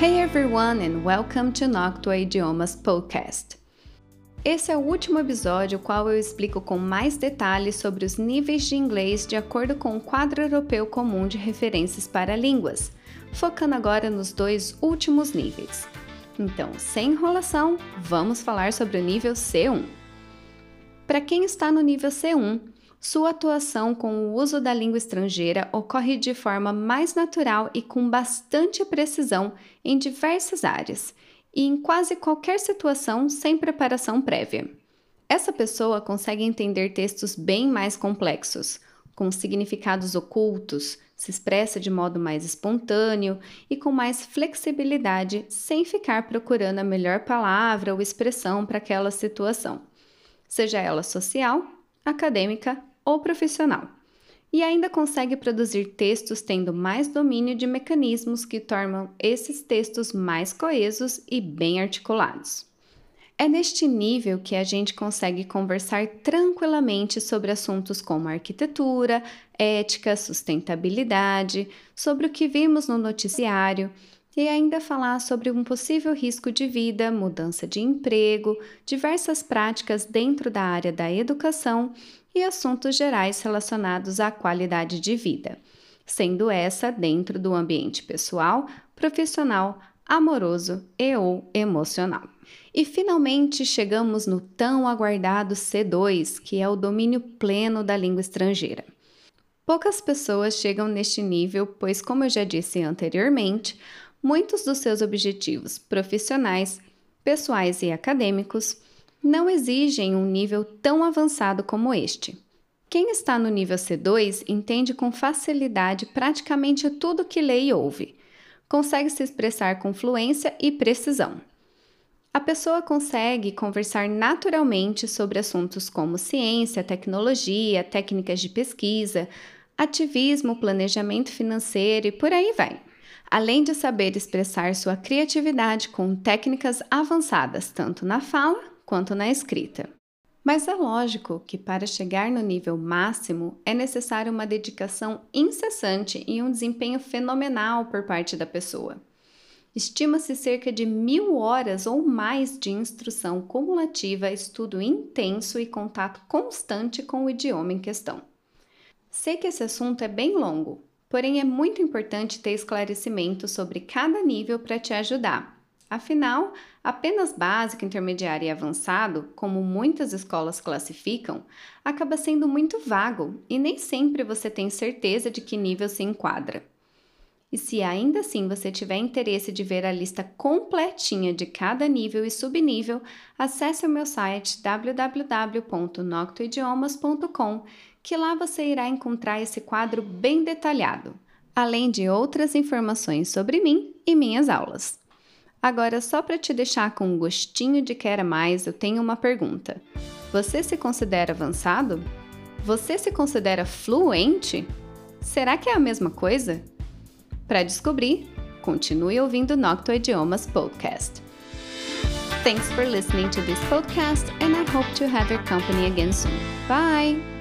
Hey everyone and welcome to Noctua Idiomas Podcast. Esse é o último episódio, qual eu explico com mais detalhes sobre os níveis de inglês de acordo com o quadro europeu comum de referências para línguas, focando agora nos dois últimos níveis. Então, sem enrolação, vamos falar sobre o nível C1. Para quem está no nível C1, sua atuação com o uso da língua estrangeira ocorre de forma mais natural e com bastante precisão em diversas áreas e em quase qualquer situação sem preparação prévia. Essa pessoa consegue entender textos bem mais complexos, com significados ocultos, se expressa de modo mais espontâneo e com mais flexibilidade, sem ficar procurando a melhor palavra ou expressão para aquela situação, seja ela social, acadêmica ou profissional. E ainda consegue produzir textos tendo mais domínio de mecanismos que tornam esses textos mais coesos e bem articulados. É neste nível que a gente consegue conversar tranquilamente sobre assuntos como arquitetura, ética, sustentabilidade, sobre o que vimos no noticiário e ainda falar sobre um possível risco de vida, mudança de emprego, diversas práticas dentro da área da educação e assuntos gerais relacionados à qualidade de vida, sendo essa dentro do ambiente pessoal, profissional, amoroso e ou emocional. E finalmente chegamos no tão aguardado C2, que é o domínio pleno da língua estrangeira. Poucas pessoas chegam neste nível, pois, como eu já disse anteriormente, muitos dos seus objetivos profissionais, pessoais e acadêmicos não exigem um nível tão avançado como este. Quem está no nível C2 entende com facilidade praticamente tudo que lê e ouve. Consegue se expressar com fluência e precisão. A pessoa consegue conversar naturalmente sobre assuntos como ciência, tecnologia, técnicas de pesquisa, ativismo, planejamento financeiro e por aí vai. Além de saber expressar sua criatividade com técnicas avançadas tanto na fala quanto na escrita. Mas é lógico que para chegar no nível máximo é necessário uma dedicação incessante e um desempenho fenomenal por parte da pessoa. Estima-se cerca de mil horas ou mais de instrução cumulativa, estudo intenso e contato constante com o idioma em questão. Sei que esse assunto é bem longo, porém é muito importante ter esclarecimento sobre cada nível para te ajudar Afinal, apenas básico, intermediário e avançado, como muitas escolas classificam, acaba sendo muito vago e nem sempre você tem certeza de que nível se enquadra. E se ainda assim você tiver interesse de ver a lista completinha de cada nível e subnível, acesse o meu site www.noctoidiomas.com, que lá você irá encontrar esse quadro bem detalhado, além de outras informações sobre mim e minhas aulas. Agora, só para te deixar com um gostinho de quer mais, eu tenho uma pergunta. Você se considera avançado? Você se considera fluente? Será que é a mesma coisa? Para descobrir, continue ouvindo Nocto Idiomas Podcast. Thanks for listening to this podcast and I hope to have your company again soon. Bye!